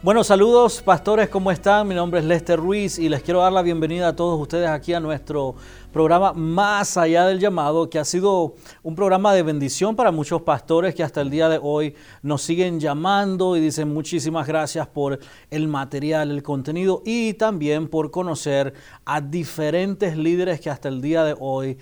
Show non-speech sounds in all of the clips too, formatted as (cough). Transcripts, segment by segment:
Bueno, saludos pastores, ¿cómo están? Mi nombre es Lester Ruiz y les quiero dar la bienvenida a todos ustedes aquí a nuestro programa Más allá del llamado, que ha sido un programa de bendición para muchos pastores que hasta el día de hoy nos siguen llamando y dicen muchísimas gracias por el material, el contenido y también por conocer a diferentes líderes que hasta el día de hoy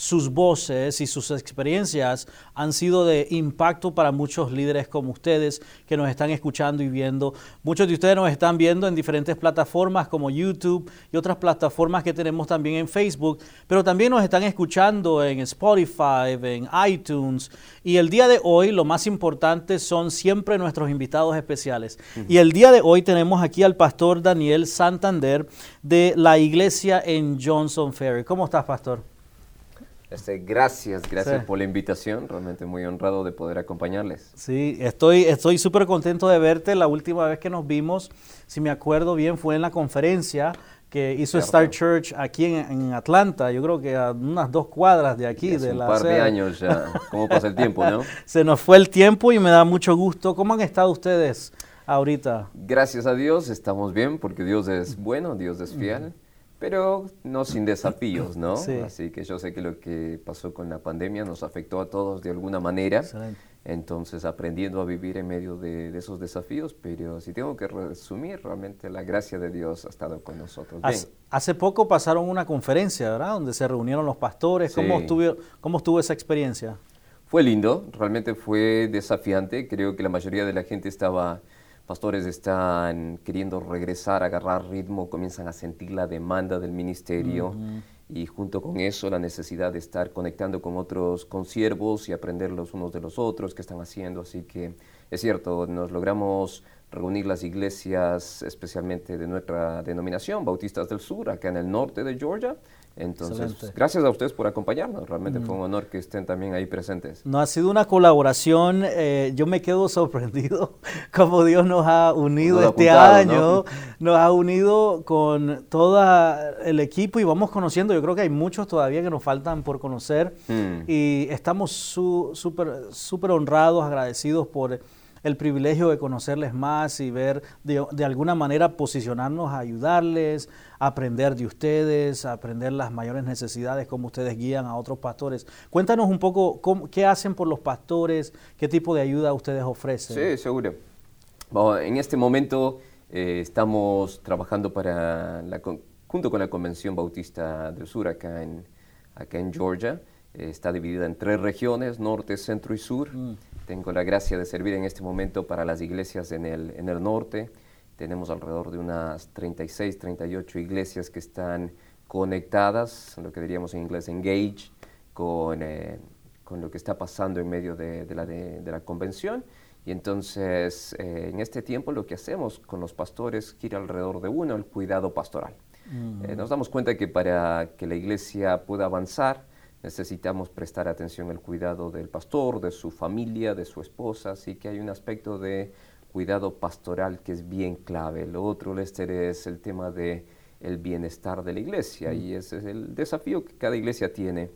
sus voces y sus experiencias han sido de impacto para muchos líderes como ustedes que nos están escuchando y viendo. Muchos de ustedes nos están viendo en diferentes plataformas como YouTube y otras plataformas que tenemos también en Facebook, pero también nos están escuchando en Spotify, en iTunes. Y el día de hoy lo más importante son siempre nuestros invitados especiales. Y el día de hoy tenemos aquí al pastor Daniel Santander de la iglesia en Johnson Ferry. ¿Cómo estás, pastor? Este, gracias, gracias por la invitación. Realmente muy honrado de poder acompañarles. Sí, estoy estoy súper contento de verte. La última vez que nos vimos, si me acuerdo bien, fue en la conferencia que hizo Star Church aquí en, Atlanta. Yo creo que a unas dos cuadras de aquí. de un par de años ya. ¿Cómo pasa el tiempo, no? (laughs) Se nos fue el tiempo y me da mucho gusto. ¿Cómo han estado ustedes ahorita? Gracias a Dios estamos bien porque Dios es bueno, Dios es fiel pero no sin desafíos, ¿no? Así que yo sé que lo que pasó con la pandemia nos afectó a todos de alguna manera. Entonces, aprendiendo a vivir en medio de, esos desafíos, pero si tengo que resumir, realmente la gracia de Dios ha estado con nosotros. Hace, poco pasaron una conferencia, ¿verdad? Donde se reunieron los pastores. ¿Cómo, estuvo, ¿Cómo estuvo esa experiencia? Fue lindo, realmente fue desafiante. Creo que la mayoría de la gente estaba pastores están queriendo regresar, agarrar ritmo, comienzan a sentir la demanda del ministerio y junto con eso la necesidad de estar conectando con otros consiervos y aprender los unos de los otros que están haciendo. Así que es cierto, nos logramos reunir las iglesias, especialmente de nuestra denominación, Bautistas del Sur, acá en el norte de Georgia, entonces, gracias a ustedes por acompañarnos. Realmente fue un honor que estén también ahí presentes. No ha sido una colaboración. Eh, yo me quedo sorprendido (laughs) cómo Dios nos ha unido este año. Nos ha unido con todo el equipo y vamos conociendo. Yo creo que hay muchos todavía que nos faltan por conocer. Mm. Y estamos súper súper honrados, agradecidos por el privilegio de conocerles más y ver de, alguna manera posicionarnos a ayudarles, aprender de ustedes, aprender las mayores necesidades, cómo ustedes guían a otros pastores. Cuéntanos un poco qué hacen por los pastores, qué tipo de ayuda ustedes ofrecen. Sí, seguro. en este momento eh, estamos trabajando para junto con la Convención Bautista del Sur acá en Georgia. Está dividida en tres regiones, norte, centro y sur. Mm. Tengo la gracia de servir en este momento para las iglesias en el, en el norte. Tenemos alrededor de unas 36, 38 iglesias que están conectadas, lo que diríamos en inglés engage, con, eh, con lo que está pasando en medio de, de, la, de, la, convención. Y entonces, eh, en este tiempo lo que hacemos con los pastores gira alrededor de uno, el cuidado pastoral. Mm. Eh, nos damos cuenta que para que la iglesia pueda avanzar, necesitamos prestar atención al cuidado del pastor, de su familia, de su esposa, así que hay un aspecto de cuidado pastoral que es bien clave. Lo otro, Lester, es el tema de el bienestar de la iglesia y ese es el desafío que cada iglesia tiene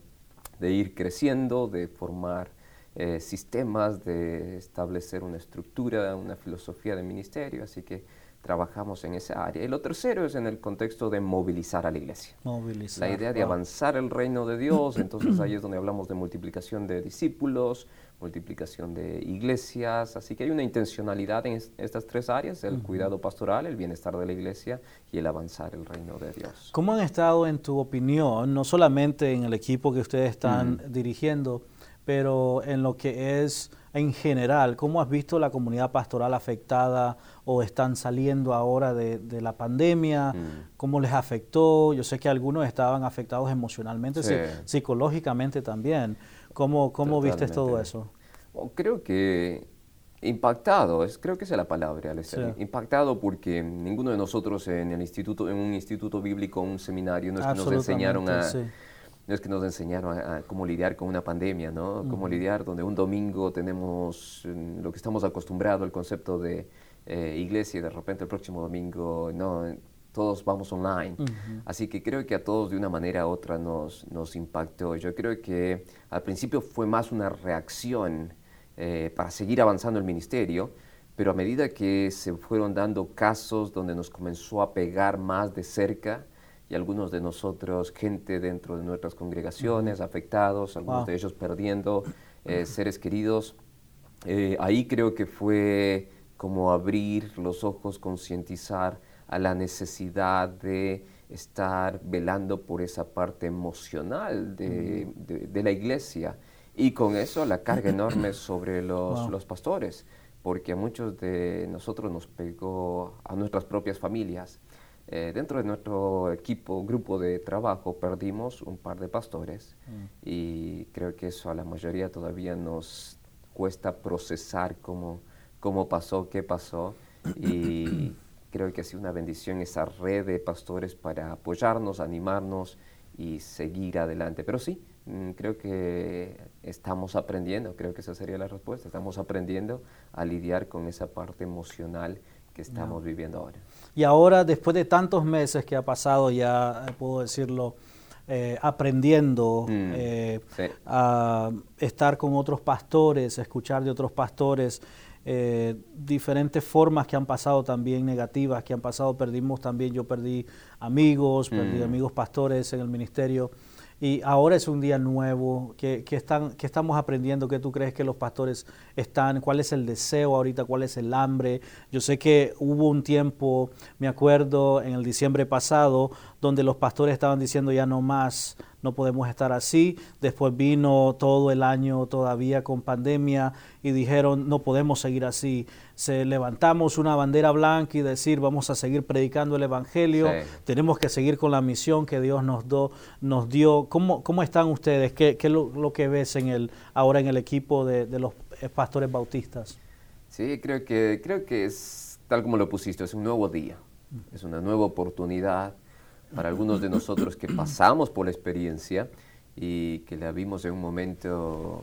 de ir creciendo, de formar eh, sistemas, de establecer una estructura, una filosofía de ministerio, así que trabajamos en esa área. Y lo tercero es en el contexto de movilizar a la iglesia. Movilizar, la idea de avanzar el reino de Dios, entonces ahí es donde hablamos de multiplicación de discípulos, multiplicación de iglesias, así que hay una intencionalidad en estas tres áreas, el cuidado pastoral, el bienestar de la iglesia y el avanzar el reino de Dios. ¿Cómo han estado en tu opinión, no solamente en el equipo que ustedes están dirigiendo, pero en lo que es en general, ¿cómo has visto la comunidad pastoral afectada o están saliendo ahora de, la pandemia? Mm. ¿Cómo les afectó? Yo sé que algunos estaban afectados emocionalmente, psicológicamente también. ¿Cómo, cómo viste todo eso? creo que Impactado, es, creo que esa es la palabra, Alessandro. Impactado porque ninguno de nosotros en el instituto, en un instituto bíblico, un seminario, nos enseñaron a, no es que nos enseñaron a, cómo lidiar con una pandemia, ¿no? Cómo lidiar donde un domingo tenemos mm, lo que estamos acostumbrados, el concepto de eh, iglesia, y de repente el próximo domingo, no, todos vamos online. Así que creo que a todos de una manera u otra nos, nos impactó. Yo creo que al principio fue más una reacción eh, para seguir avanzando el ministerio, pero a medida que se fueron dando casos donde nos comenzó a pegar más de cerca, y algunos de nosotros, gente dentro de nuestras congregaciones, afectados, algunos de ellos perdiendo eh, seres queridos, eh, ahí creo que fue como abrir los ojos, concientizar a la necesidad de estar velando por esa parte emocional de, de la iglesia. Y con eso la carga enorme (clears throat) sobre los, los, pastores, porque a muchos de nosotros nos pegó a nuestras propias familias. Eh, dentro de nuestro equipo, grupo de trabajo, perdimos un par de pastores mm. y creo que eso a la mayoría todavía nos cuesta procesar cómo, cómo pasó, qué pasó y (coughs) creo que ha sido una bendición esa red de pastores para apoyarnos, animarnos y seguir adelante. Pero sí, Mm, creo que estamos aprendiendo, creo que esa sería la respuesta, estamos aprendiendo a lidiar con esa parte emocional que estamos viviendo ahora. Y ahora, después de tantos meses que ha pasado, ya eh, puedo decirlo, eh, aprendiendo mm, eh, a estar con otros pastores, escuchar de otros pastores, diferentes formas que han pasado también negativas, que han pasado, perdimos también, yo perdí amigos, perdí mm. amigos pastores en el ministerio. Y ahora es un día nuevo. ¿Qué, están, qué estamos aprendiendo? ¿Qué tú crees que los pastores están? ¿Cuál es el deseo ahorita? ¿Cuál es el hambre? Yo sé que hubo un tiempo, me acuerdo, en el diciembre pasado, donde los pastores estaban diciendo ya no más, no podemos estar así. Después vino todo el año todavía con pandemia y dijeron no podemos seguir así. Se levantamos una bandera blanca y decir vamos a seguir predicando el Evangelio, tenemos que seguir con la misión que Dios nos, do, nos dio. ¿Cómo, ¿Cómo están ustedes? ¿Qué, es lo, que ves en el, ahora en el equipo de, de los pastores bautistas? Sí, creo que, creo que es tal como lo pusiste, es un nuevo día, es una nueva oportunidad para algunos de nosotros que pasamos por la experiencia y que la vimos en un momento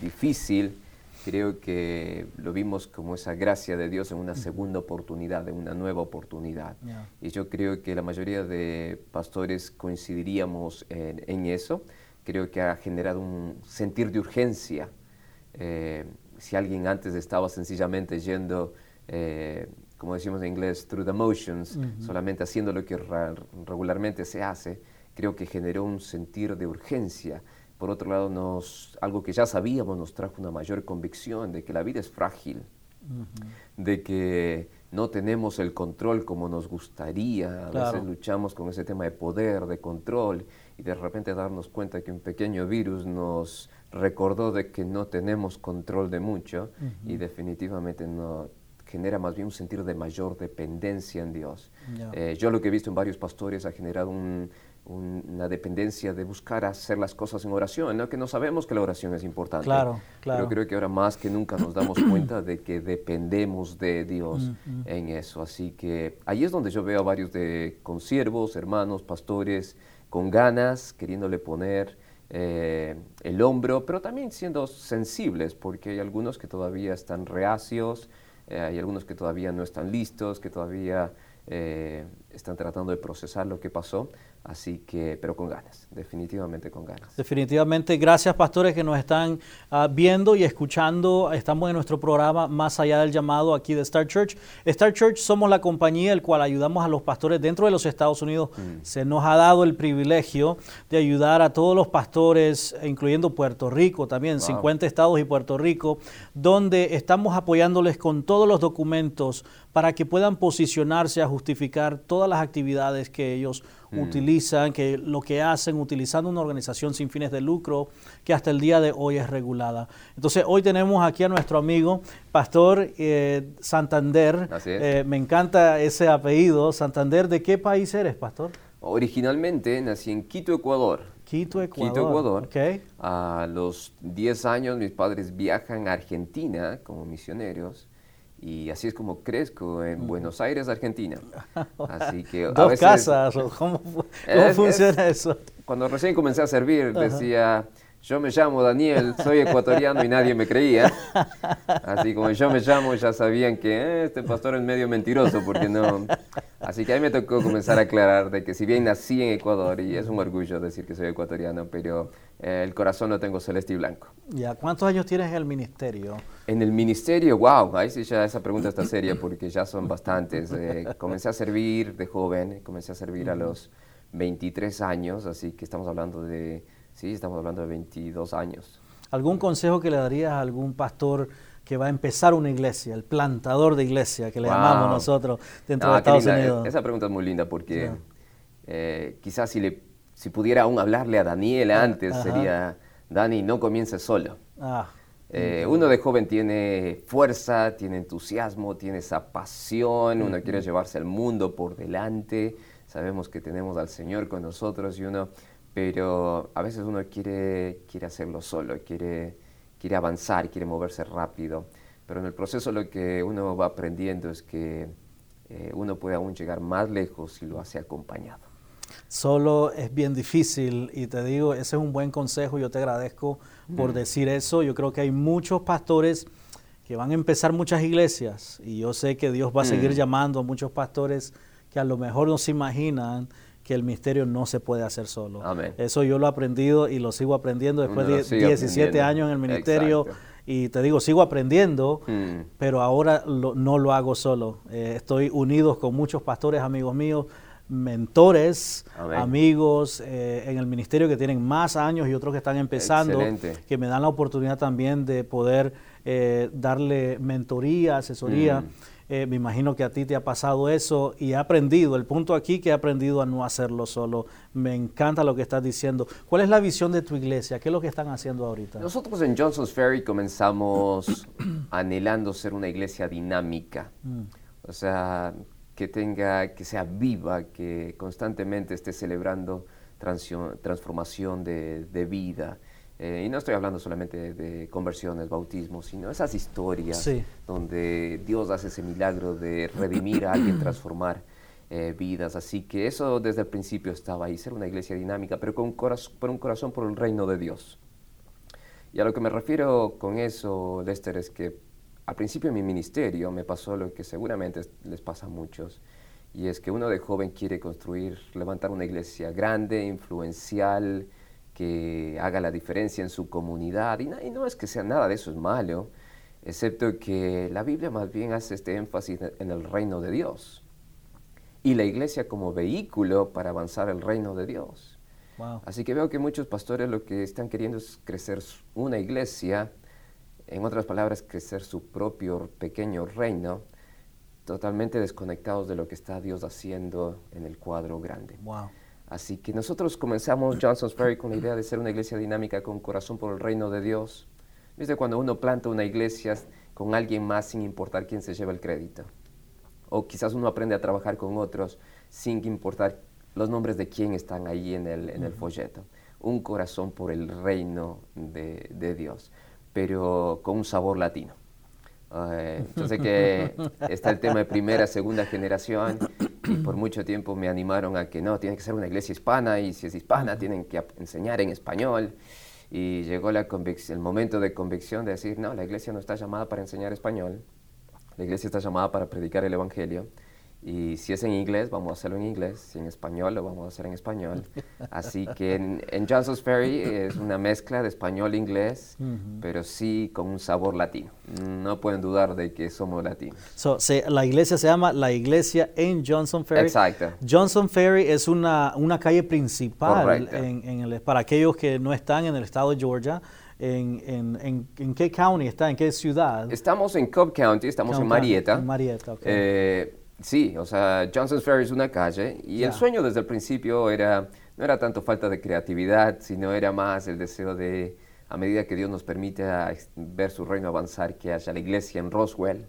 difícil, creo que lo vimos como esa gracia de Dios en una segunda oportunidad, en una nueva oportunidad. Y yo creo que la mayoría de pastores coincidiríamos en, eso. Creo que ha generado un sentir de urgencia. Eh, si alguien antes estaba sencillamente yendo eh, como decimos en inglés, through the motions, solamente haciendo lo que regularmente se hace, creo que generó un sentir de urgencia. Por otro lado, nos, algo que ya sabíamos nos trajo una mayor convicción de que la vida es frágil, de que no tenemos el control como nos gustaría. A veces luchamos con ese tema de poder, de control, y de repente darnos cuenta que un pequeño virus nos recordó de que no tenemos control de mucho y definitivamente no genera más bien un sentido de mayor dependencia en Dios. Eh, yo lo que he visto en varios pastores ha generado una dependencia de buscar hacer las cosas en oración, ¿no? que no sabemos que la oración es importante. Claro, claro. Pero creo que ahora más que nunca nos damos (coughs) cuenta de que dependemos de Dios en eso. Así que ahí es donde yo veo a varios de consiervos, hermanos, pastores, con ganas, queriéndole poner eh, el hombro, pero también siendo sensibles, porque hay algunos que todavía están reacios, eh, hay algunos que todavía no están listos, que todavía eh, están tratando de procesar lo que pasó. Así que, pero con ganas, definitivamente con ganas. Definitivamente, gracias pastores que nos están ah, viendo y escuchando. Estamos en nuestro programa Más allá del llamado aquí de Star Church. Star Church somos la compañía el cual ayudamos a los pastores dentro de los Estados Unidos. Mm. Se nos ha dado el privilegio de ayudar a todos los pastores, incluyendo Puerto Rico también, 50 estados y Puerto Rico, donde estamos apoyándoles con todos los documentos para que puedan posicionarse a justificar todas las actividades que ellos Mm. utilizan, que lo que hacen utilizando una organización sin fines de lucro que hasta el día de hoy es regulada. Entonces hoy tenemos aquí a nuestro amigo Pastor eh, Santander. Eh, me encanta ese apellido. Santander, ¿de qué país eres, Pastor? Originalmente nací en Quito, Ecuador. Quito, Ecuador. Quito, Ecuador. Ok. A los 10 años mis padres viajan a Argentina como misioneros y así es como crezco en Buenos Aires, Argentina. Así que a (laughs) Dos veces- casas, ¿o ¿cómo, cómo Es- funciona eso? Cuando recién comencé a servir decía, yo me llamo Daniel, soy ecuatoriano y nadie me creía. (laughs) Así como yo me llamo, ya sabían que "Eh, este pastor es medio mentiroso porque no... Así que a mí me tocó comenzar a aclarar de que si bien nací en Ecuador y es un orgullo decir que soy ecuatoriano, pero eh, el corazón lo tengo celeste y blanco. Ya, ¿Cuántos años tienes en el ministerio? En el ministerio, wow, ahí sí ya esa pregunta está seria porque ya son bastantes. Eh, comencé a servir de joven, comencé a servir a los 23 años, así que estamos hablando de, sí, estamos hablando de 22 años. ¿Algún consejo que le darías a algún pastor que va a empezar una iglesia, el plantador de iglesia, que le Wow. llamamos nosotros dentro Ah, de Estados. Unidos? Esa pregunta es muy linda porque Ya. eh, quizás si, le, si pudiera aún hablarle a Daniel antes ajá. sería, Dani, no comiences solo. Ah, Eh, uno de joven tiene fuerza, tiene entusiasmo, tiene esa pasión, uno quiere llevarse el mundo por delante, sabemos que tenemos al Señor con nosotros y uno, pero a veces uno quiere, quiere hacerlo solo, quiere, quiere avanzar, quiere moverse rápido, pero en el proceso lo que uno va aprendiendo es que eh, uno puede aún llegar más lejos si lo hace acompañado. Solo es bien difícil y te digo, ese es un buen consejo, yo te agradezco por decir eso. Yo creo que hay muchos pastores que van a empezar muchas iglesias y yo sé que Dios va a seguir Mm. llamando a muchos pastores que a lo mejor no se imaginan que el misterio no se puede hacer solo. Amén. Eso yo lo he aprendido y lo sigo aprendiendo después de sigue 17 aprendiendo. años en el ministerio Exacto. y te digo, sigo aprendiendo, Mm. pero ahora lo- no lo hago solo. Eh, estoy unidos con muchos pastores, amigos míos, mentores, Amén. amigos eh, en el ministerio que tienen más años y otros que están empezando, Excelente. que me dan la oportunidad también de poder eh, darle mentoría, asesoría. Mm. Eh, me imagino que a ti te ha pasado eso y he aprendido, el punto aquí que he aprendido a no hacerlo solo. Me encanta lo que estás diciendo. ¿Cuál es la visión de tu iglesia? ¿Qué es lo que están haciendo ahorita? Nosotros en Johnson's Ferry comenzamos (clears throat) anhelando ser una iglesia dinámica, Mm. o sea, que tenga, que sea viva, que constantemente esté celebrando transformación de, de vida. Eh, y no estoy hablando solamente de, de conversiones, bautismos, sino esas historias Sí. donde Dios hace ese milagro de redimir a alguien, (clears throat) transformar eh, vidas. Así que eso desde el principio estaba ahí, ser una iglesia dinámica, pero con, por un corazón por el reino de Dios. Y a lo que me refiero con eso, Lester, es que al principio de mi ministerio me pasó lo que seguramente es- les pasa a muchos, y es que uno de joven quiere construir, levantar una iglesia grande, influencial, que haga la diferencia en su comunidad. Y, no es que sea nada de eso es malo, excepto que la Biblia más bien hace este énfasis en- en el reino de Dios. Y la iglesia como vehículo para avanzar el reino de Dios. Wow. Así que veo que muchos pastores lo que están queriendo es crecer una iglesia, en otras palabras, crecer su propio pequeño reino, totalmente desconectados de lo que está Dios haciendo en el cuadro grande. Wow. Así que nosotros comenzamos Johnson's Ferry con la idea de ser una iglesia dinámica con corazón por el reino de Dios. ¿Viste cuando uno planta una iglesia con alguien más sin importar quién se lleva el crédito? O quizás uno aprende a trabajar con otros sin importar los nombres de quién están ahí en el, en el folleto. Un corazón por el reino de, de Dios, pero con un sabor latino. Eh, yo sé que (laughs) está el tema de primera, segunda generación y por mucho tiempo me animaron a que no, tiene que ser una iglesia hispana y si es hispana tienen que enseñar en español. Y llegó la el momento de convicción de decir, no, la iglesia no está llamada para enseñar español, la iglesia está llamada para predicar el Evangelio. Y si es en inglés, vamos a hacerlo en inglés. Si en español, lo vamos a hacer en español. (laughs) Así que en, en Johnson's Ferry es una mezcla de español e inglés, pero sí con un sabor latino. No pueden dudar de que somos latinos. So, se- la iglesia se llama la iglesia en Johnson Ferry. Exacto. Johnson Ferry es una, una calle principal en, en el, para aquellos que no están en el estado de Georgia. En, en, en, en qué county está? ¿En qué ciudad? Estamos en Cobb County, estamos en County. Marietta. En Marietta, ok. Eh, sí, o sea, Johnson's Ferry es una calle y Ya. el sueño desde el principio era, no era tanto falta de creatividad, sino era más el deseo de, a medida que Dios nos permite a ex- ver su reino avanzar, que haya la iglesia en Roswell,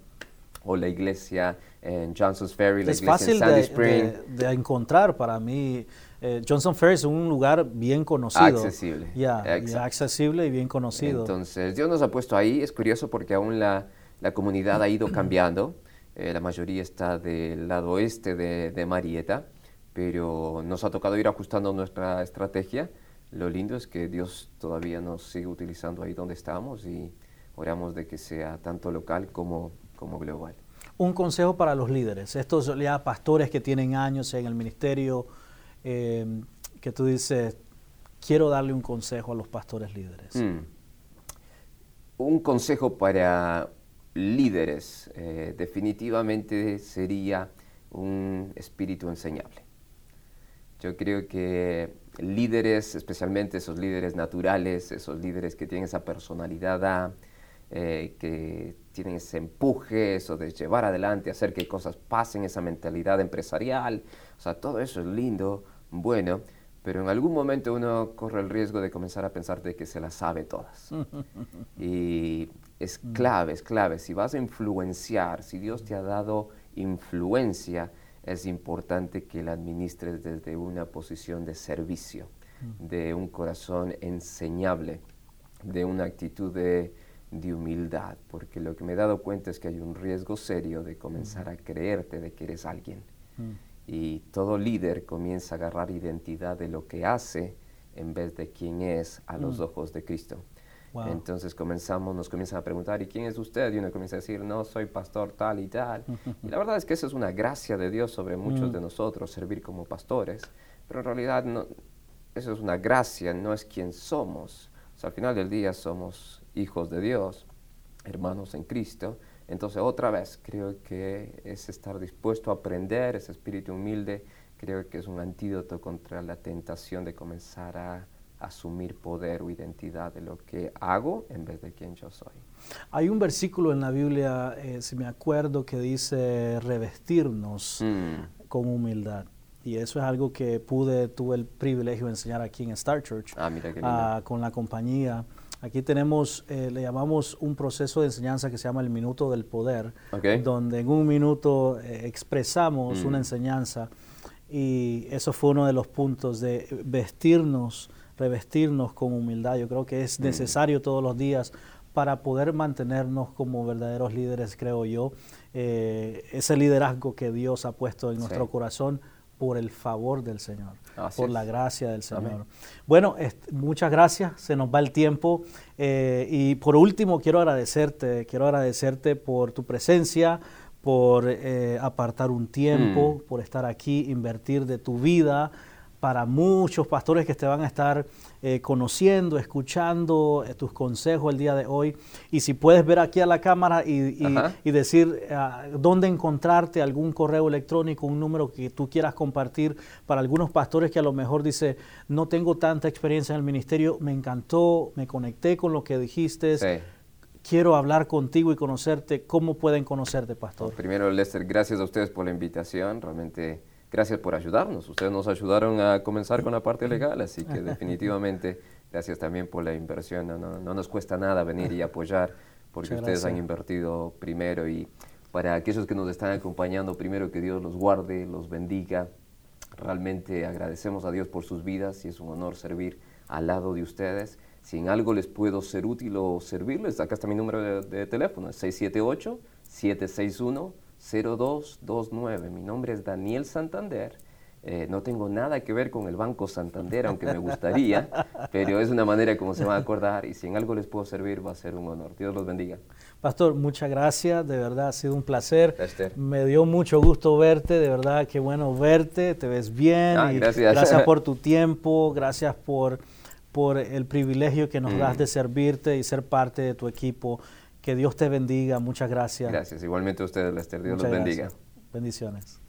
o la iglesia en Johnson's Ferry, la es iglesia fácil en Sandy de, Spring. de- de encontrar para mí. Eh, Johnson Ferry es un lugar bien conocido. Accesible. Ya, Exacto. accesible y bien conocido. Entonces, Dios nos ha puesto ahí. Es curioso porque aún la, la comunidad ha ido cambiando. Eh, la mayoría está del lado oeste de, de Marietta, pero nos ha tocado ir ajustando nuestra estrategia. Lo lindo es que Dios todavía nos sigue utilizando ahí donde estamos y oramos de que sea tanto local como, como global. Un consejo para los líderes, estos ya pastores que tienen años en el ministerio, eh, que tú dices, quiero darle un consejo a los pastores líderes. Mm. Un consejo para líderes eh, definitivamente sería un espíritu enseñable. Yo creo que líderes, especialmente esos líderes naturales, esos líderes que tienen esa personalidad, eh, que tienen ese empuje, eso de llevar adelante, hacer que cosas pasen, esa mentalidad empresarial, o sea, todo eso es lindo, bueno, pero en algún momento uno corre el riesgo de comenzar a pensar de que se las sabe todas. (laughs) Y es clave, es clave. Si vas a influenciar, si Dios te ha dado influencia, es importante que la administres desde una posición de servicio, de un corazón enseñable, de una actitud de, de humildad, porque lo que me he dado cuenta es que hay un riesgo serio de comenzar a creerte de que eres alguien. Y todo líder comienza a agarrar identidad de lo que hace en vez de quién es a los ojos de Cristo. Wow. Entonces comenzamos, nos comienzan a preguntar, ¿y quién es usted? Y uno comienza a decir, no, soy pastor tal y tal. (laughs) y la verdad es que eso es una gracia de Dios sobre muchos de nosotros, servir como pastores. Pero en realidad no, eso es una gracia, no es quien somos. O sea, al final del día somos hijos de Dios, hermanos en Cristo. Entonces, otra vez, creo que es estar dispuesto a aprender, ese espíritu humilde, creo que es un antídoto contra la tentación de comenzar a asumir poder o identidad de lo que hago en vez de quien yo soy. Hay un versículo en la Biblia, eh, si me acuerdo, que dice revestirnos Mm. con humildad. Y eso es algo que pude, tuve el privilegio de enseñar aquí en Star Church Ah, mira qué lindo. ah, con la compañía. Aquí tenemos, eh, le llamamos un proceso de enseñanza que se llama el minuto del poder, Ok. donde en un minuto eh, expresamos Mm. una enseñanza y eso fue uno de los puntos de vestirnos, revestirnos con humildad. Yo creo que es Mm. necesario todos los días para poder mantenernos como verdaderos líderes, creo yo, eh, ese liderazgo que Dios ha puesto en Sí. nuestro corazón por el favor del Señor, Así por es. la gracia del Amén. Señor. Bueno, muchas gracias, se nos va el tiempo. eh, y por último, quiero agradecerte, quiero agradecerte por tu presencia, por eh, apartar un tiempo, Mm. por estar aquí, invertir de tu vida para muchos pastores que te van a estar eh, conociendo, escuchando eh, tus consejos el día de hoy. Y si puedes ver aquí a la cámara y, y- Ajá. y decir ah, dónde encontrarte, algún correo electrónico, un número que tú quieras compartir para algunos pastores que a lo mejor dice, no tengo tanta experiencia en el ministerio, me encantó, me conecté con lo que dijiste, Sí. quiero hablar contigo y conocerte, ¿cómo pueden conocerte, pastor? Primero, Lester, gracias a ustedes por la invitación. Realmente, gracias por ayudarnos. Ustedes nos ayudaron a comenzar con la parte legal, así que (laughs) definitivamente, gracias también por la inversión. No, no- no nos cuesta nada venir y apoyar, porque Muchas ustedes han invertido primero. Y para aquellos que nos están acompañando, primero que Dios los guarde, los bendiga. Realmente agradecemos a Dios por sus vidas y es un honor servir al lado de ustedes. Si en algo les puedo ser útil o servirles, acá está mi número de, de teléfono, es 678-761-0229. Mi nombre es Daniel Santander. Eh, no tengo nada que ver con el Banco Santander, aunque me gustaría, (laughs) pero es una manera como se van a acordar y si en algo les puedo servir va a ser un honor. Dios los bendiga. Pastor, muchas gracias, de verdad ha sido un placer. Me dio mucho gusto verte, de verdad qué bueno verte, te ves bien. Ah, y gracias. por (laughs) tu tiempo, gracias por, por el privilegio que nos Mm. das de servirte y ser parte de tu equipo. Que Dios te bendiga, muchas gracias. Gracias. Igualmente a ustedes, Lester. Dios Muchas los bendiga. gracias. Bendiciones.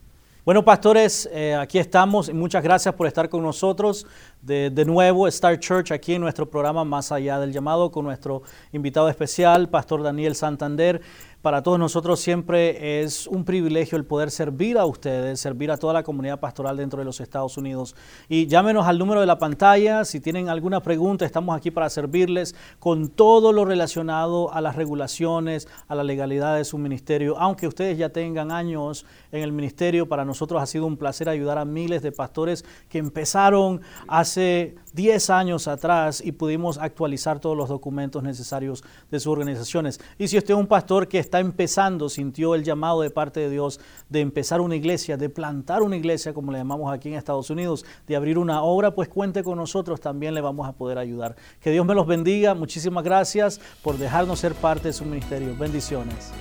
Bueno, pastores, eh, aquí estamos y muchas gracias por estar con nosotros. De, de nuevo, Star Church, aquí en nuestro programa Más Allá del Llamado, con nuestro invitado especial, Pastor Daniel Santander. Para todos nosotros siempre es un privilegio el poder servir a ustedes, servir a toda la comunidad pastoral dentro de los Estados Unidos. Y llámenos al número de la pantalla si tienen alguna pregunta, estamos aquí para servirles con todo lo relacionado a las regulaciones, a la legalidad de su ministerio. Aunque ustedes ya tengan años en el ministerio, para nosotros ha sido un placer ayudar a miles de pastores que empezaron hace 10 años atrás y pudimos actualizar todos los documentos necesarios de sus organizaciones. Y si usted es un pastor que está empezando, sintió el llamado de parte de Dios de empezar una iglesia, de plantar una iglesia, como le llamamos aquí en Estados Unidos, de abrir una obra, pues cuente con nosotros, también le vamos a poder ayudar. Que Dios me los bendiga, muchísimas gracias por dejarnos ser parte de su ministerio. Bendiciones.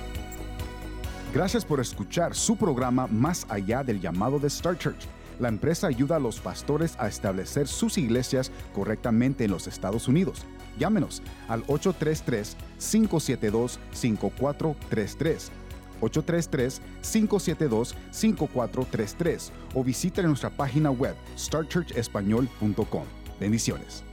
Gracias por escuchar su programa Más allá del llamado de Star Church. La empresa ayuda a los pastores a establecer sus iglesias correctamente en los Estados Unidos. Llámenos al 833-572-5433. 833-572-5433 o visite nuestra página web starchurchespañol.com. Bendiciones.